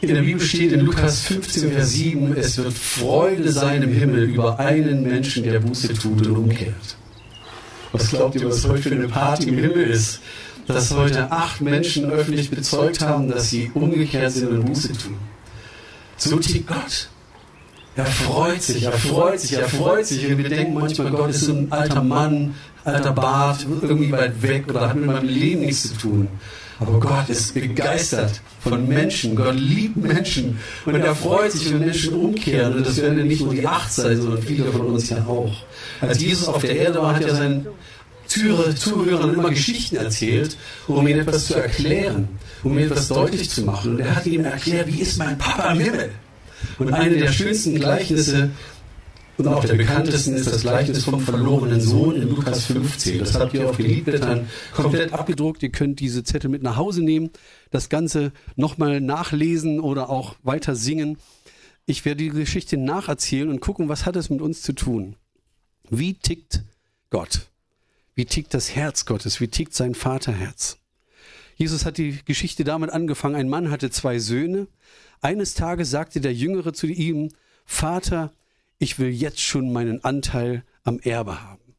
In der Bibel steht in Lukas 15, Vers 7, es wird Freude sein im Himmel über einen Menschen, der Buße tut und umkehrt. Was glaubt ihr, was heute für eine Party im Himmel ist? Dass heute acht Menschen öffentlich bezeugt haben, dass sie umgekehrt sind und Buße tun. So tickt Gott. Er freut sich, er freut sich, er freut sich. Und wir denken manchmal, Gott ist so ein alter Mann, alter Bart, irgendwie weit weg oder hat mit meinem Leben nichts zu tun. Aber Gott ist begeistert von Menschen. Gott liebt Menschen. Und er freut sich, wenn Menschen umkehren. Und das werden nicht nur die acht sein, sondern viele von uns ja auch. Als Jesus auf der Erde war, hat er seinen Zuhörern immer Geschichten erzählt, um ihnen etwas zu erklären, um ihnen etwas deutlich zu machen. Und er hat ihnen erklärt, wie ist mein Papa im Himmel? Und eine der schönsten Gleichnisse und auch der bekanntesten ist das Gleichnis vom verlorenen Sohn in Lukas 15. Das habt ihr auf den Liedblättern komplett abgedruckt. Ihr könnt diese Zettel mit nach Hause nehmen, das Ganze nochmal nachlesen oder auch weiter singen. Ich werde die Geschichte nacherzählen und gucken, was hat es mit uns zu tun. Wie tickt Gott? Wie tickt das Herz Gottes? Wie tickt sein Vaterherz? Jesus hat die Geschichte damit angefangen. Ein Mann hatte zwei Söhne. Eines Tages sagte der Jüngere zu ihm, Vater, ich will jetzt schon meinen Anteil am Erbe haben.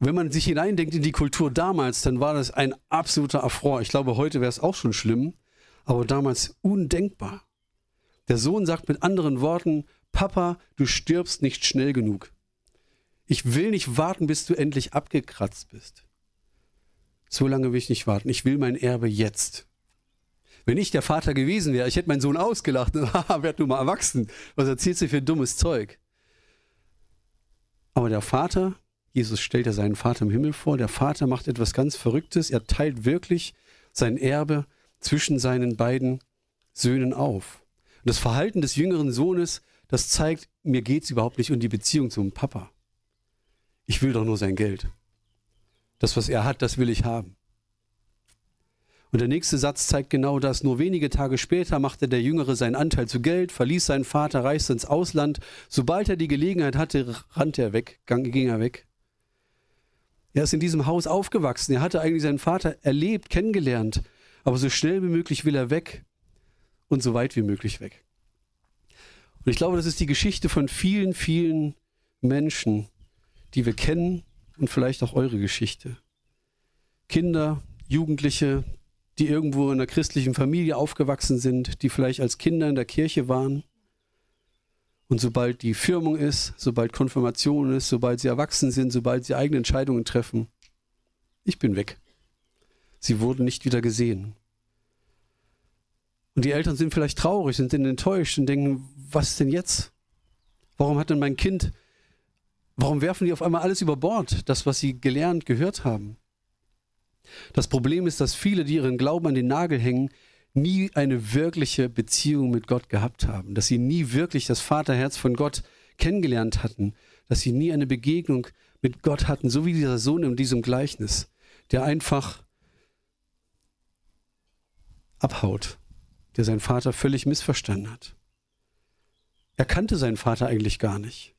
Wenn man sich hineindenkt in die Kultur damals, dann war das ein absoluter Affront. Ich glaube, heute wäre es auch schon schlimm, aber damals undenkbar. Der Sohn sagt mit anderen Worten, Papa, du stirbst nicht schnell genug. Ich will nicht warten, bis du endlich abgekratzt bist. So lange will ich nicht warten. Ich will mein Erbe jetzt. Wenn ich der Vater gewesen wäre, ich hätte meinen Sohn ausgelacht, haha, werd du mal erwachsen. Was erzählst du für dummes Zeug? Aber der Vater, Jesus stellt ja seinen Vater im Himmel vor, der Vater macht etwas ganz Verrücktes. Er teilt wirklich sein Erbe zwischen seinen beiden Söhnen auf. Und das Verhalten des jüngeren Sohnes, das zeigt, mir geht es überhaupt nicht um die Beziehung zum Papa. Ich will doch nur sein Geld. Das, was er hat, das will ich haben. Und der nächste Satz zeigt genau das. Nur wenige Tage später machte der Jüngere seinen Anteil zu Geld, verließ seinen Vater, reiste ins Ausland. Sobald er die Gelegenheit hatte, rannte er weg, ging er weg. Er ist in diesem Haus aufgewachsen. Er hatte eigentlich seinen Vater erlebt, kennengelernt. Aber so schnell wie möglich will er weg und so weit wie möglich weg. Und ich glaube, das ist die Geschichte von vielen, vielen Menschen, die wir kennen und vielleicht auch eure Geschichte. Kinder, Jugendliche, die irgendwo in einer christlichen Familie aufgewachsen sind, die vielleicht als Kinder in der Kirche waren. Und sobald die Firmung ist, sobald Konfirmation ist, sobald sie erwachsen sind, sobald sie eigene Entscheidungen treffen, ich bin weg. Sie wurden nicht wieder gesehen. Und die Eltern sind vielleicht traurig, sind enttäuscht und denken, was denn jetzt? Warum hat denn mein Kind, warum werfen die auf einmal alles über Bord, das, was sie gelernt, gehört haben? Das Problem ist, dass viele, die ihren Glauben an den Nagel hängen, nie eine wirkliche Beziehung mit Gott gehabt haben, dass sie nie wirklich das Vaterherz von Gott kennengelernt hatten, dass sie nie eine Begegnung mit Gott hatten, so wie dieser Sohn in diesem Gleichnis, der einfach abhaut, der seinen Vater völlig missverstanden hat. Er kannte seinen Vater eigentlich gar nicht.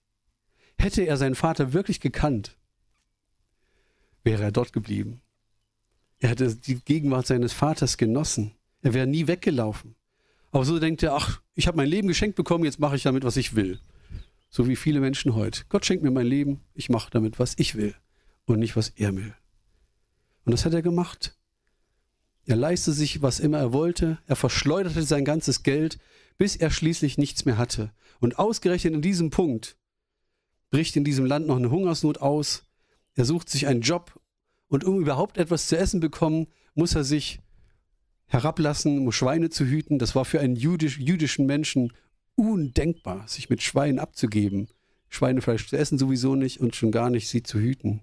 Hätte er seinen Vater wirklich gekannt, wäre er dort geblieben. Er hätte die Gegenwart seines Vaters genossen. Er wäre nie weggelaufen. Aber so denkt er, ach, ich habe mein Leben geschenkt bekommen, jetzt mache ich damit, was ich will. So wie viele Menschen heute. Gott schenkt mir mein Leben, ich mache damit, was ich will und nicht, was er will. Und das hat er gemacht. Er leistete sich, was immer er wollte. Er verschleuderte sein ganzes Geld, bis er schließlich nichts mehr hatte. Und ausgerechnet in diesem Punkt bricht in diesem Land noch eine Hungersnot aus. Er sucht sich einen Job und um überhaupt etwas zu essen bekommen, muss er sich herablassen, um Schweine zu hüten. Das war für einen jüdisch, jüdischen Menschen undenkbar, sich mit Schweinen abzugeben. Schweinefleisch zu essen sowieso nicht und schon gar nicht sie zu hüten.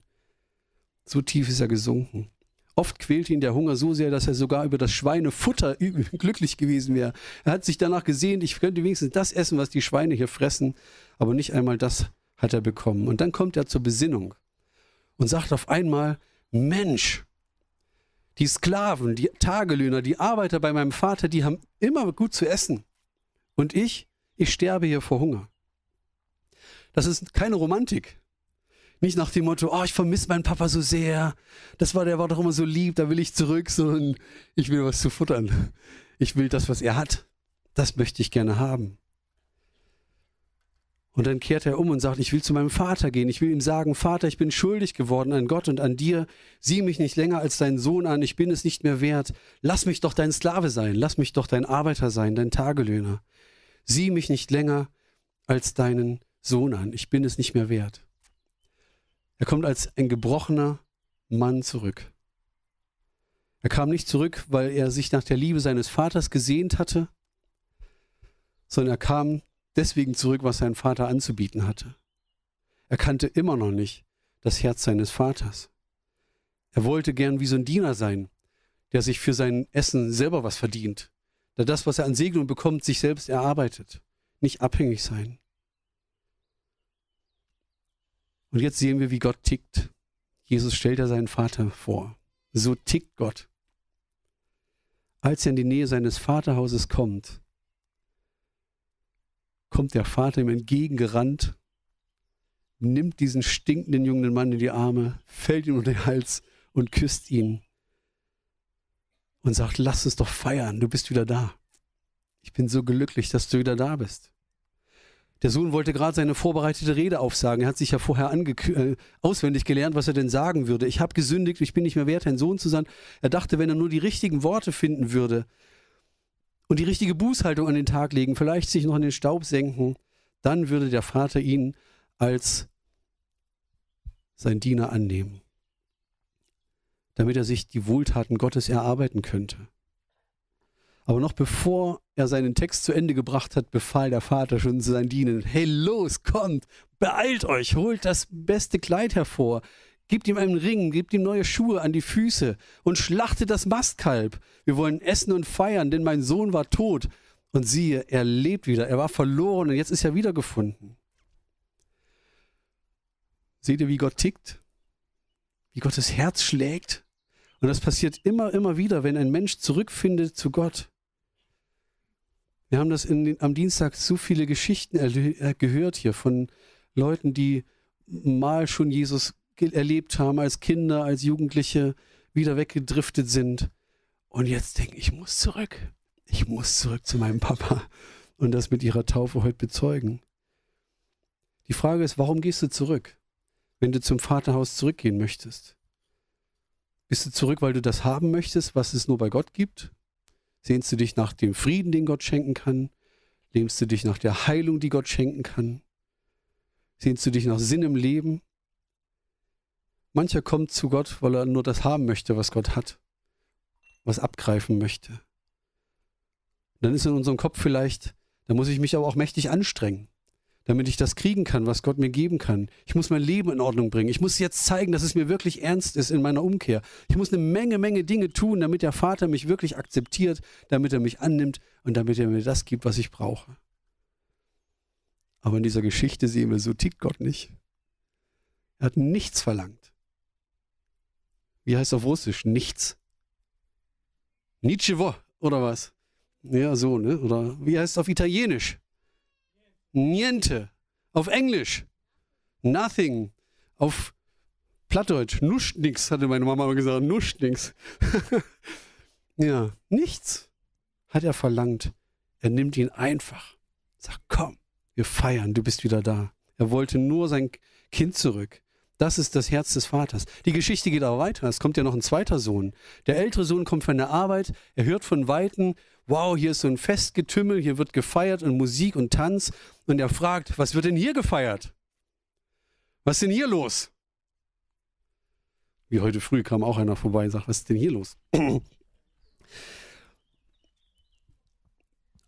So tief ist er gesunken. Oft quälte ihn der Hunger so sehr, dass er sogar über das Schweinefutter glücklich gewesen wäre. Er hat sich danach gesehen, ich könnte wenigstens das essen, was die Schweine hier fressen, aber nicht einmal das hat er bekommen. Und dann kommt er zur Besinnung und sagt auf einmal, Mensch, die Sklaven, die Tagelöhner, die Arbeiter bei meinem Vater, die haben immer gut zu essen. Und ich, ich sterbe hier vor Hunger. Das ist keine Romantik. Nicht nach dem Motto, oh, ich vermisse meinen Papa so sehr. Das war, der war doch immer so lieb, da will ich zurück, sondern ich will was zu futtern. Ich will das, was er hat. Das möchte ich gerne haben. Und dann kehrt er um und sagt, ich will zu meinem Vater gehen. Ich will ihm sagen, Vater, ich bin schuldig geworden an Gott und an dir. Sieh mich nicht länger als deinen Sohn an. Ich bin es nicht mehr wert. Lass mich doch dein Sklave sein. Lass mich doch dein Arbeiter sein, dein Tagelöhner. Sieh mich nicht länger als deinen Sohn an. Ich bin es nicht mehr wert. Er kommt als ein gebrochener Mann zurück. Er kam nicht zurück, weil er sich nach der Liebe seines Vaters gesehnt hatte, sondern er kam deswegen zurück, was sein Vater anzubieten hatte. Er kannte immer noch nicht das Herz seines Vaters. Er wollte gern wie so ein Diener sein, der sich für sein Essen selber was verdient, der das, was er an Segnung bekommt, sich selbst erarbeitet, nicht abhängig sein. Und jetzt sehen wir, wie Gott tickt. Jesus stellt ja seinen Vater vor. So tickt Gott. Als er in die Nähe seines Vaterhauses kommt, kommt der Vater ihm entgegengerannt, nimmt diesen stinkenden jungen Mann in die Arme, fällt ihm um den Hals und küsst ihn und sagt, lass es doch feiern, du bist wieder da. Ich bin so glücklich, dass du wieder da bist. Der Sohn wollte gerade seine vorbereitete Rede aufsagen. Er hat sich ja vorher äh, auswendig gelernt, was er denn sagen würde. Ich habe gesündigt, ich bin nicht mehr wert, ein Sohn zu sein. Er dachte, wenn er nur die richtigen Worte finden würde, und die richtige Bußhaltung an den Tag legen, vielleicht sich noch in den Staub senken, dann würde der Vater ihn als sein Diener annehmen, damit er sich die Wohltaten Gottes erarbeiten könnte. Aber noch bevor er seinen Text zu Ende gebracht hat, befahl der Vater schon zu seinen Dienern, hey los, kommt, beeilt euch, holt das beste Kleid hervor, Gebt ihm einen Ring, gebt ihm neue Schuhe an die Füße und schlachtet das Mastkalb. Wir wollen essen und feiern, denn mein Sohn war tot. Und siehe, er lebt wieder. Er war verloren und jetzt ist er wiedergefunden. Seht ihr, wie Gott tickt? Wie Gottes Herz schlägt? Und das passiert immer, immer wieder, wenn ein Mensch zurückfindet zu Gott. Wir haben das in, am Dienstag so viele Geschichten gehört hier von Leuten, die mal schon Jesus erlebt haben als Kinder, als Jugendliche, wieder weggedriftet sind. Und jetzt denken, ich muss zurück. Ich muss zurück zu meinem Papa und das mit ihrer Taufe heute bezeugen. Die Frage ist, warum gehst du zurück, wenn du zum Vaterhaus zurückgehen möchtest? Bist du zurück, weil du das haben möchtest, was es nur bei Gott gibt? Sehnst du dich nach dem Frieden, den Gott schenken kann? Lehnst du dich nach der Heilung, die Gott schenken kann? Sehnst du dich nach Sinn im Leben? Mancher kommt zu Gott, weil er nur das haben möchte, was Gott hat, was abgreifen möchte. Dann ist in unserem Kopf vielleicht, da muss ich mich aber auch mächtig anstrengen, damit ich das kriegen kann, was Gott mir geben kann. Ich muss mein Leben in Ordnung bringen. Ich muss jetzt zeigen, dass es mir wirklich ernst ist in meiner Umkehr. Ich muss eine Menge, Menge Dinge tun, damit der Vater mich wirklich akzeptiert, damit er mich annimmt und damit er mir das gibt, was ich brauche. Aber in dieser Geschichte sehen wir, so tickt Gott nicht. Er hat nichts verlangt wie heißt auf Russisch? Nichts. Nichevo, oder was? Ja, so, ne? Oder wie heißt es auf Italienisch? Niente. Auf Englisch. Nothing. Auf Plattdeutsch. Nuscht nix, hatte meine Mama mal gesagt. Nuscht nix. ja, nichts hat er verlangt. Er nimmt ihn einfach. Sagt, komm, wir feiern, du bist wieder da. Er wollte nur sein Kind zurück. Das ist das Herz des Vaters. Die Geschichte geht auch weiter. Es kommt ja noch ein zweiter Sohn. Der ältere Sohn kommt von der Arbeit. Er hört von Weitem, wow, hier ist so ein Festgetümmel, hier wird gefeiert und Musik und Tanz. Und er fragt, was wird denn hier gefeiert? Was ist denn hier los? Wie heute früh kam auch einer vorbei und sagt, was ist denn hier los?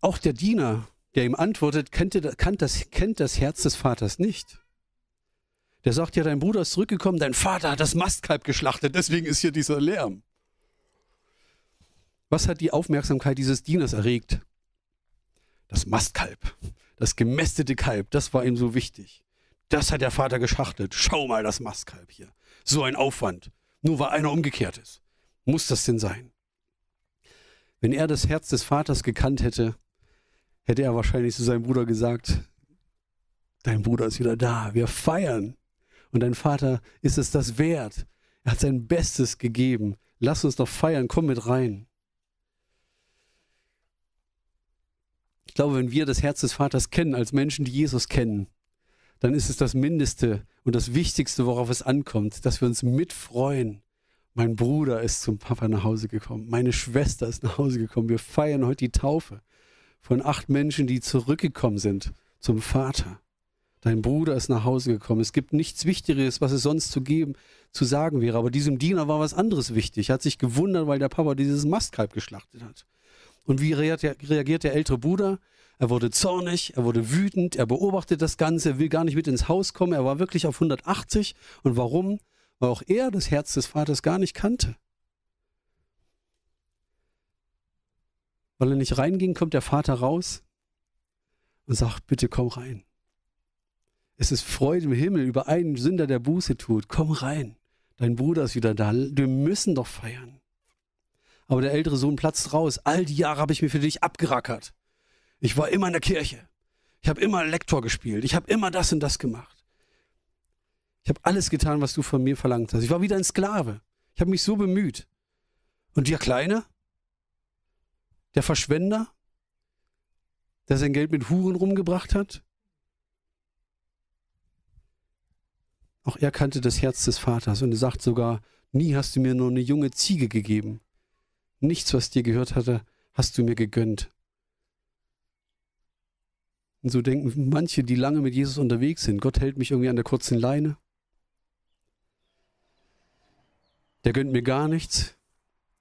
auch der Diener, der ihm antwortet, kennt das, kennt das Herz des Vaters nicht. Der sagt ja, dein Bruder ist zurückgekommen, dein Vater hat das Mastkalb geschlachtet, deswegen ist hier dieser Lärm. Was hat die Aufmerksamkeit dieses Dieners erregt? Das Mastkalb, das gemästete Kalb, das war ihm so wichtig. Das hat der Vater geschachtelt. Schau mal das Mastkalb hier. So ein Aufwand. Nur weil einer umgekehrt ist. Muss das denn sein? Wenn er das Herz des Vaters gekannt hätte, hätte er wahrscheinlich zu seinem Bruder gesagt, dein Bruder ist wieder da, wir feiern. Und dein Vater ist es das wert. Er hat sein Bestes gegeben. Lass uns doch feiern, komm mit rein. glaube, wenn wir das Herz des Vaters kennen, als Menschen, die Jesus kennen, dann ist es das Mindeste und das Wichtigste, worauf es ankommt, dass wir uns mitfreuen. Mein Bruder ist zum Papa nach Hause gekommen. Meine Schwester ist nach Hause gekommen. Wir feiern heute die Taufe von acht Menschen, die zurückgekommen sind zum Vater. Dein Bruder ist nach Hause gekommen. Es gibt nichts Wichtigeres, was es sonst zu geben, zu sagen wäre. Aber diesem Diener war was anderes wichtig. Er hat sich gewundert, weil der Papa dieses Mastkalb geschlachtet hat. Und wie reagiert der ältere Bruder? Er wurde zornig, er wurde wütend, er beobachtet das Ganze, er will gar nicht mit ins Haus kommen. Er war wirklich auf 180. Und warum? Weil auch er das Herz des Vaters gar nicht kannte. Weil er nicht reinging, kommt der Vater raus und sagt, bitte komm rein. Es ist Freude im Himmel über einen Sünder, der Buße tut. Komm rein. Dein Bruder ist wieder da. Wir müssen doch feiern. Aber der ältere Sohn platzt raus. All die Jahre habe ich mir für dich abgerackert. Ich war immer in der Kirche. Ich habe immer Lektor gespielt. Ich habe immer das und das gemacht. Ich habe alles getan, was du von mir verlangt hast. Ich war wieder ein Sklave. Ich habe mich so bemüht. Und der Kleine? Der Verschwender, der sein Geld mit Huren rumgebracht hat? Auch er kannte das Herz des Vaters und er sagt sogar, nie hast du mir nur eine junge Ziege gegeben. Nichts, was dir gehört hatte, hast du mir gegönnt. Und so denken manche, die lange mit Jesus unterwegs sind, Gott hält mich irgendwie an der kurzen Leine. Der gönnt mir gar nichts.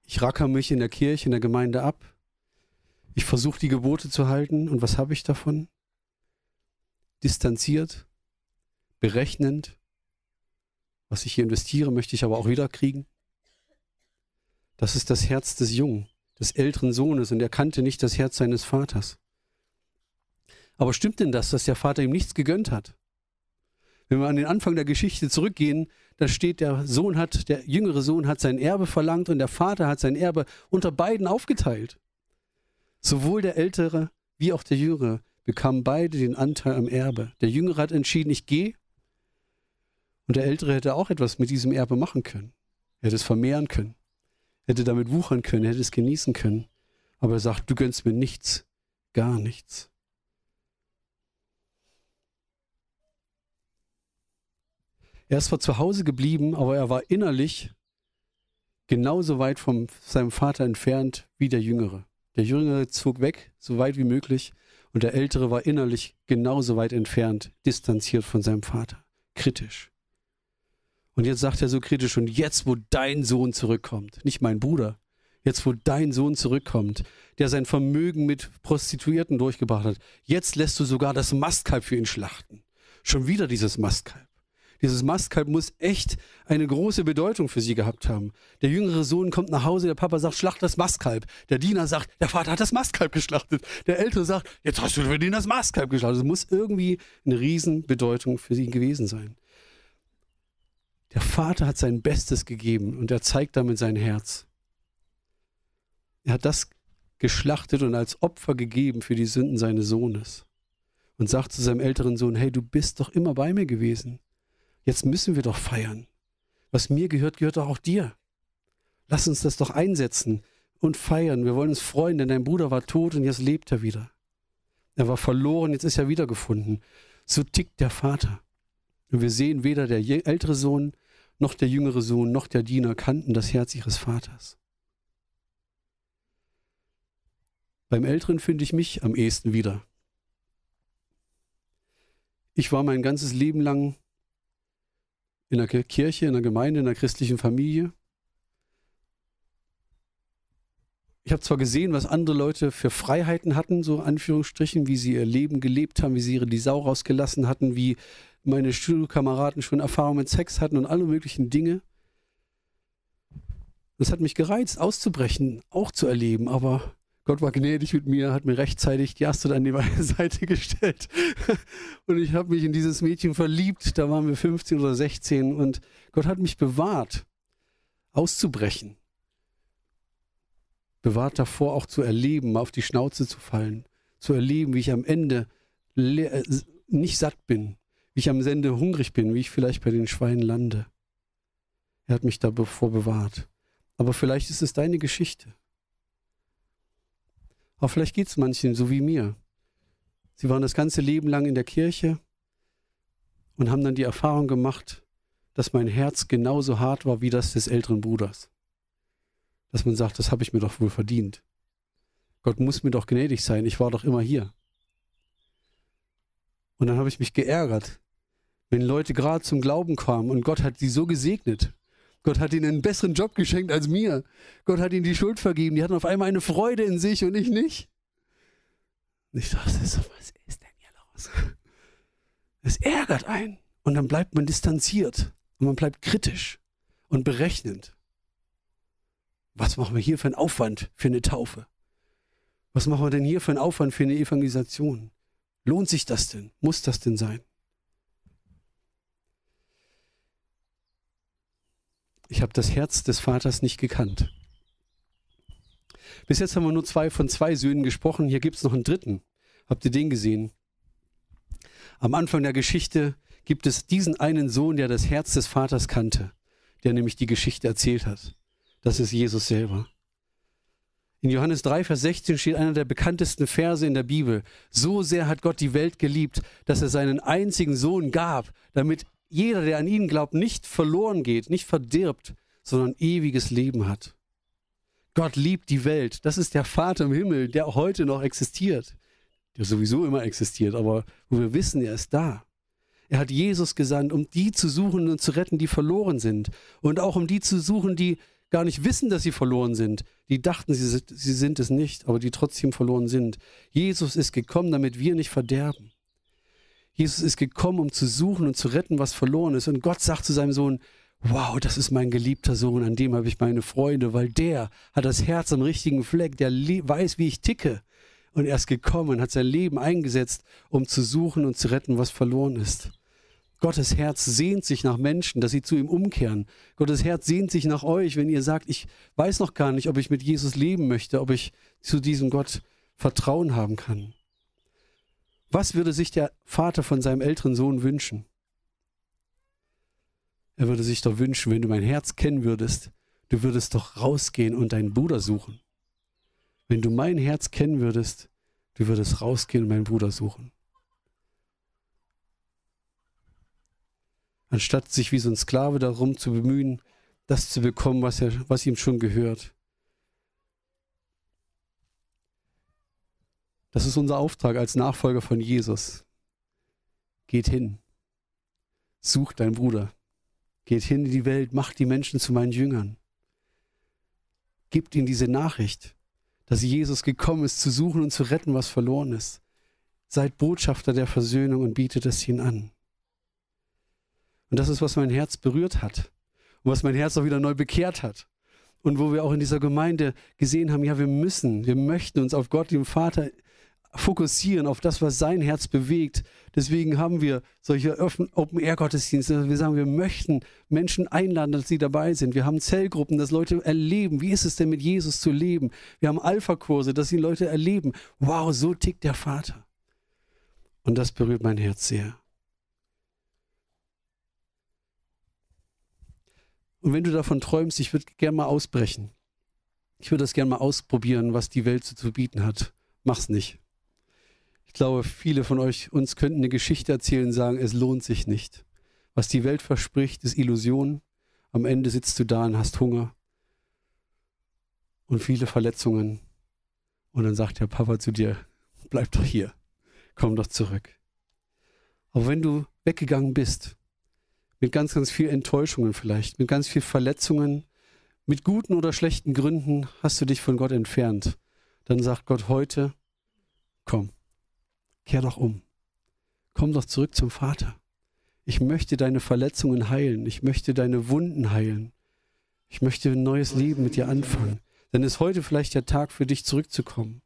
Ich racker mich in der Kirche, in der Gemeinde ab. Ich versuche die Gebote zu halten und was habe ich davon? Distanziert, berechnend. Was ich hier investiere, möchte ich aber auch wieder kriegen. Das ist das Herz des Jungen, des älteren Sohnes und er kannte nicht das Herz seines Vaters. Aber stimmt denn das, dass der Vater ihm nichts gegönnt hat? Wenn wir an den Anfang der Geschichte zurückgehen, da steht, der Sohn hat, der jüngere Sohn hat sein Erbe verlangt und der Vater hat sein Erbe unter beiden aufgeteilt. Sowohl der Ältere wie auch der Jüngere bekamen beide den Anteil am Erbe. Der Jüngere hat entschieden, ich gehe. Und der Ältere hätte auch etwas mit diesem Erbe machen können. Er hätte es vermehren können. Er hätte damit wuchern können, er hätte es genießen können. Aber er sagt, du gönnst mir nichts, gar nichts. Er ist zwar zu Hause geblieben, aber er war innerlich genauso weit von seinem Vater entfernt wie der Jüngere. Der Jüngere zog weg, so weit wie möglich, und der Ältere war innerlich genauso weit entfernt, distanziert von seinem Vater, kritisch. Und jetzt sagt er so kritisch, und jetzt, wo dein Sohn zurückkommt, nicht mein Bruder, jetzt, wo dein Sohn zurückkommt, der sein Vermögen mit Prostituierten durchgebracht hat, jetzt lässt du sogar das Mastkalb für ihn schlachten. Schon wieder dieses Mastkalb. Dieses Mastkalb muss echt eine große Bedeutung für sie gehabt haben. Der jüngere Sohn kommt nach Hause, der Papa sagt, schlacht das Mastkalb. Der Diener sagt, der Vater hat das Mastkalb geschlachtet. Der Ältere sagt, jetzt hast du für den das Mastkalb geschlachtet. Es muss irgendwie eine Riesenbedeutung für sie gewesen sein. Der Vater hat sein Bestes gegeben und er zeigt damit sein Herz. Er hat das geschlachtet und als Opfer gegeben für die Sünden seines Sohnes. Und sagt zu seinem älteren Sohn, hey, du bist doch immer bei mir gewesen. Jetzt müssen wir doch feiern. Was mir gehört, gehört doch auch dir. Lass uns das doch einsetzen und feiern. Wir wollen uns freuen, denn dein Bruder war tot und jetzt lebt er wieder. Er war verloren, jetzt ist er wiedergefunden. So tickt der Vater. Und wir sehen, weder der ältere Sohn noch der jüngere Sohn noch der Diener kannten das Herz ihres Vaters. Beim Älteren finde ich mich am ehesten wieder. Ich war mein ganzes Leben lang in der Kirche, in der Gemeinde, in der christlichen Familie. Ich habe zwar gesehen, was andere Leute für Freiheiten hatten, so Anführungsstrichen, wie sie ihr Leben gelebt haben, wie sie ihre die Sau rausgelassen hatten, wie meine Schulkameraden schon Erfahrungen mit Sex hatten und alle möglichen Dinge. Das hat mich gereizt, auszubrechen, auch zu erleben, aber Gott war gnädig mit mir, hat mir rechtzeitig die Astrid an die Seite gestellt. Und ich habe mich in dieses Mädchen verliebt. Da waren wir 15 oder 16 und Gott hat mich bewahrt, auszubrechen. Bewahrt davor, auch zu erleben, auf die Schnauze zu fallen. Zu erleben, wie ich am Ende äh, nicht satt bin, wie ich am Ende hungrig bin, wie ich vielleicht bei den Schweinen lande. Er hat mich davor bewahrt. Aber vielleicht ist es deine Geschichte. Aber vielleicht geht es manchen so wie mir. Sie waren das ganze Leben lang in der Kirche und haben dann die Erfahrung gemacht, dass mein Herz genauso hart war wie das des älteren Bruders. Dass man sagt, das habe ich mir doch wohl verdient. Gott muss mir doch gnädig sein, ich war doch immer hier. Und dann habe ich mich geärgert, wenn Leute gerade zum Glauben kamen und Gott hat sie so gesegnet. Gott hat ihnen einen besseren Job geschenkt als mir. Gott hat ihnen die Schuld vergeben. Die hatten auf einmal eine Freude in sich und ich nicht. Und ich dachte, was ist denn hier los? Es ärgert einen. Und dann bleibt man distanziert und man bleibt kritisch und berechnend. Was machen wir hier für einen Aufwand für eine Taufe? Was machen wir denn hier für einen Aufwand für eine Evangelisation? Lohnt sich das denn? Muss das denn sein? Ich habe das Herz des Vaters nicht gekannt. Bis jetzt haben wir nur zwei von zwei Söhnen gesprochen. Hier gibt es noch einen dritten. Habt ihr den gesehen? Am Anfang der Geschichte gibt es diesen einen Sohn, der das Herz des Vaters kannte, der nämlich die Geschichte erzählt hat. Das ist Jesus selber. In Johannes 3, Vers 16 steht einer der bekanntesten Verse in der Bibel. So sehr hat Gott die Welt geliebt, dass er seinen einzigen Sohn gab, damit jeder, der an ihn glaubt, nicht verloren geht, nicht verdirbt, sondern ewiges Leben hat. Gott liebt die Welt. Das ist der Vater im Himmel, der heute noch existiert. Der sowieso immer existiert, aber wo wir wissen, er ist da. Er hat Jesus gesandt, um die zu suchen und zu retten, die verloren sind. Und auch um die zu suchen, die gar nicht wissen, dass sie verloren sind. Die dachten, sie sind es nicht, aber die trotzdem verloren sind. Jesus ist gekommen, damit wir nicht verderben. Jesus ist gekommen, um zu suchen und zu retten, was verloren ist. Und Gott sagt zu seinem Sohn, wow, das ist mein geliebter Sohn, an dem habe ich meine Freude, weil der hat das Herz am richtigen Fleck, der weiß, wie ich ticke. Und er ist gekommen, hat sein Leben eingesetzt, um zu suchen und zu retten, was verloren ist. Gottes Herz sehnt sich nach Menschen, dass sie zu ihm umkehren. Gottes Herz sehnt sich nach euch, wenn ihr sagt, ich weiß noch gar nicht, ob ich mit Jesus leben möchte, ob ich zu diesem Gott Vertrauen haben kann. Was würde sich der Vater von seinem älteren Sohn wünschen? Er würde sich doch wünschen, wenn du mein Herz kennen würdest, du würdest doch rausgehen und deinen Bruder suchen. Wenn du mein Herz kennen würdest, du würdest rausgehen und meinen Bruder suchen. anstatt sich wie so ein Sklave darum zu bemühen, das zu bekommen, was, er, was ihm schon gehört. Das ist unser Auftrag als Nachfolger von Jesus. Geht hin, sucht deinen Bruder, geht hin in die Welt, macht die Menschen zu meinen Jüngern. Gebt ihnen diese Nachricht, dass Jesus gekommen ist, zu suchen und zu retten, was verloren ist. Seid Botschafter der Versöhnung und bietet es ihnen an. Und das ist, was mein Herz berührt hat und was mein Herz auch wieder neu bekehrt hat. Und wo wir auch in dieser Gemeinde gesehen haben, ja, wir müssen, wir möchten uns auf Gott, den Vater, fokussieren, auf das, was sein Herz bewegt. Deswegen haben wir solche Open-Air-Gottesdienste. Wir sagen, wir möchten Menschen einladen, dass sie dabei sind. Wir haben Zellgruppen, dass Leute erleben, wie ist es denn mit Jesus zu leben. Wir haben Alpha-Kurse, dass die Leute erleben, wow, so tickt der Vater. Und das berührt mein Herz sehr. Und wenn du davon träumst, ich würde gerne mal ausbrechen. Ich würde das gerne mal ausprobieren, was die Welt so zu bieten hat. Mach's nicht. Ich glaube, viele von euch uns könnten eine Geschichte erzählen und sagen, es lohnt sich nicht. Was die Welt verspricht, ist Illusion. Am Ende sitzt du da und hast Hunger und viele Verletzungen. Und dann sagt der Papa zu dir, bleib doch hier, komm doch zurück. Aber wenn du weggegangen bist mit ganz, ganz viel Enttäuschungen vielleicht, mit ganz viel Verletzungen, mit guten oder schlechten Gründen hast du dich von Gott entfernt. Dann sagt Gott heute, komm, kehr doch um. Komm doch zurück zum Vater. Ich möchte deine Verletzungen heilen. Ich möchte deine Wunden heilen. Ich möchte ein neues Leben mit dir anfangen. Dann ist heute vielleicht der Tag für dich zurückzukommen.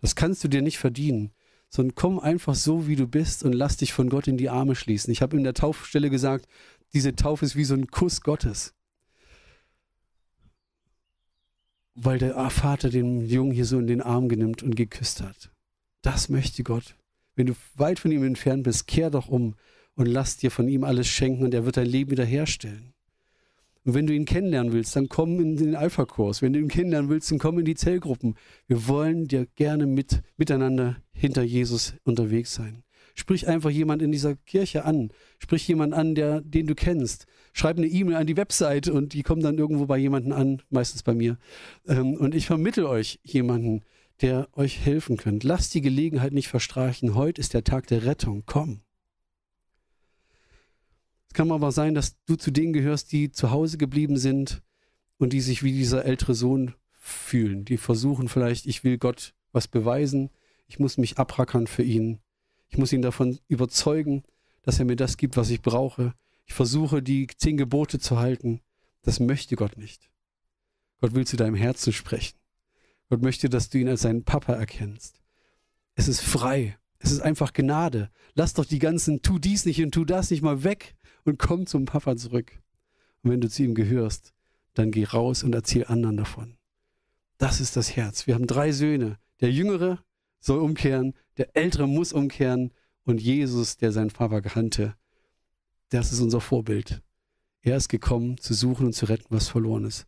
Das kannst du dir nicht verdienen sondern komm einfach so, wie du bist und lass dich von Gott in die Arme schließen. Ich habe in der Taufstelle gesagt, diese Taufe ist wie so ein Kuss Gottes. Weil der Vater den Jungen hier so in den Arm genimmt und geküsst hat. Das möchte Gott. Wenn du weit von ihm entfernt bist, kehr doch um und lass dir von ihm alles schenken und er wird dein Leben wiederherstellen. Und wenn du ihn kennenlernen willst, dann komm in den Alpha-Kurs. Wenn du ihn kennenlernen willst, dann komm in die Zellgruppen. Wir wollen dir gerne mit, miteinander hinter Jesus unterwegs sein. Sprich einfach jemand in dieser Kirche an. Sprich jemand an, der, den du kennst. Schreib eine E-Mail an die Website und die kommt dann irgendwo bei jemandem an, meistens bei mir. Ähm, und ich vermittel euch jemanden, der euch helfen könnt. Lasst die Gelegenheit nicht verstreichen. Heute ist der Tag der Rettung. Komm. Es kann aber sein, dass du zu denen gehörst, die zu Hause geblieben sind und die sich wie dieser ältere Sohn fühlen. Die versuchen vielleicht, ich will Gott was beweisen, ich muss mich abrackern für ihn, ich muss ihn davon überzeugen, dass er mir das gibt, was ich brauche. Ich versuche, die zehn Gebote zu halten. Das möchte Gott nicht. Gott will zu deinem Herzen sprechen. Gott möchte, dass du ihn als seinen Papa erkennst. Es ist frei. Es ist einfach Gnade. Lass doch die ganzen tu dies nicht und tu das nicht mal weg und komm zum Papa zurück. Und wenn du zu ihm gehörst, dann geh raus und erzähl anderen davon. Das ist das Herz. Wir haben drei Söhne. Der Jüngere soll umkehren, der Ältere muss umkehren und Jesus, der seinen Vater kannte, das ist unser Vorbild. Er ist gekommen, zu suchen und zu retten, was verloren ist.